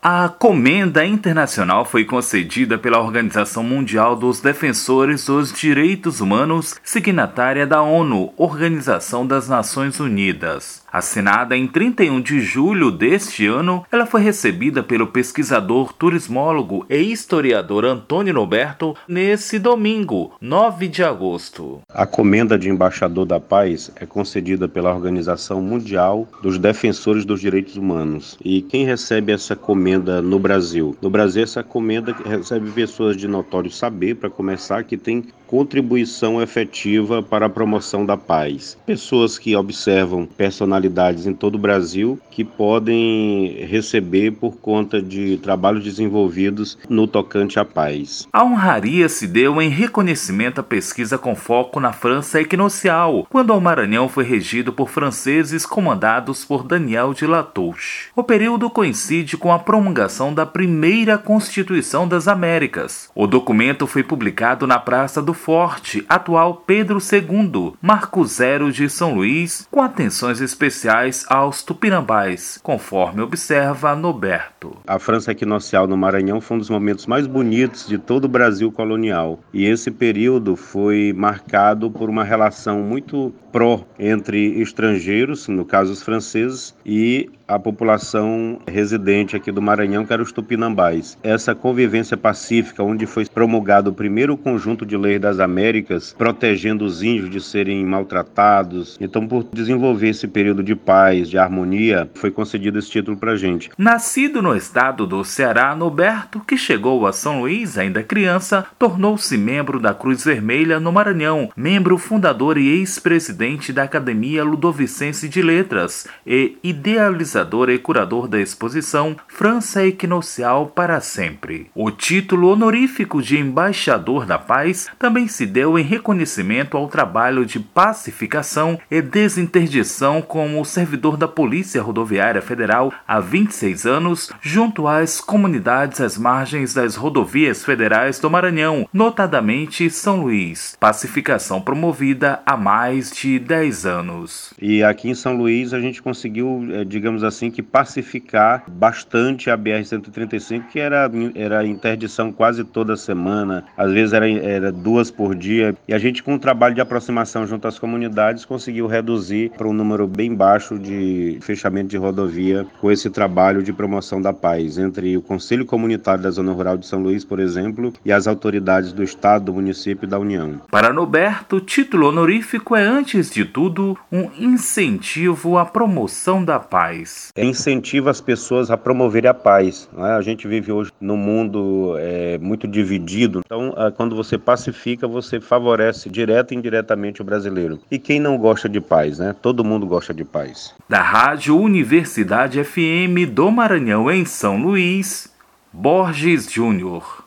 A Comenda Internacional foi concedida pela Organização Mundial dos Defensores dos Direitos Humanos, signatária da ONU, Organização das Nações Unidas. Assinada em 31 de julho deste ano, ela foi recebida pelo pesquisador, turismólogo e historiador Antônio Roberto nesse domingo, 9 de agosto. A Comenda de Embaixador da Paz é concedida pela Organização Mundial dos Defensores dos Direitos Humanos. E quem recebe essa comenda no Brasil? No Brasil, essa comenda recebe pessoas de notório saber, para começar, que tem contribuição efetiva para a promoção da paz. Pessoas que observam personalidades em todo o Brasil que podem receber por conta de trabalhos desenvolvidos no tocante à paz. A honraria se deu em reconhecimento à pesquisa com foco na França equinocial, quando o Maranhão foi regido por franceses comandados por Daniel de Latouche. O período coincide com a promulgação da primeira Constituição das Américas. O documento foi publicado na Praça do Forte, atual Pedro II, Marco Zero de São Luís, com atenções especiais aos tupinambás, conforme observa Noberto. A França equinocial no Maranhão foi um dos momentos mais bonitos de todo o Brasil colonial, e esse período foi marcado por uma relação muito pró entre estrangeiros, no caso os franceses, e a população residente aqui do Maranhão, que era os tupinambás. Essa convivência pacífica, onde foi promulgado o primeiro conjunto de leis das Américas, protegendo os índios de serem maltratados. Então, por desenvolver esse período de paz, de harmonia, foi concedido esse título para gente. Nascido no estado do Ceará, Noberto, que chegou a São Luís ainda criança, tornou-se membro da Cruz Vermelha no Maranhão, membro fundador e ex-presidente da Academia Ludovicense de Letras e idealizador e curador da exposição França Equinocial para Sempre. O título honorífico de Embaixador da Paz também se deu em reconhecimento ao trabalho de pacificação e desinterdição como servidor da Polícia Rodoviária Federal há 26 anos, junto às comunidades às margens das rodovias federais do Maranhão, notadamente São Luís. Pacificação promovida há mais de 10 anos. E aqui em São Luís a gente conseguiu, eh, digamos assim, que pacificar bastante a BR-135, que era, era interdição quase toda semana, às vezes era, era duas por dia, e a gente, com um trabalho de aproximação junto às comunidades, conseguiu reduzir para um número bem baixo de fechamento de rodovia com esse trabalho de promoção da paz entre o Conselho Comunitário da Zona Rural de São Luís, por exemplo, e as autoridades do Estado, do município e da União. Para Noberto, o título honorífico é, antes de tudo, um incentivo à promoção da paz. É, incentiva as pessoas a promoverem a paz. É? A gente vive hoje num mundo é, muito dividido, então quando você pacifica, você favorece direto e indiretamente o brasileiro. E quem não gosta de paz, né? Todo mundo gosta de paz. Da Rádio Universidade FM do Maranhão, em São Luís, Borges Júnior.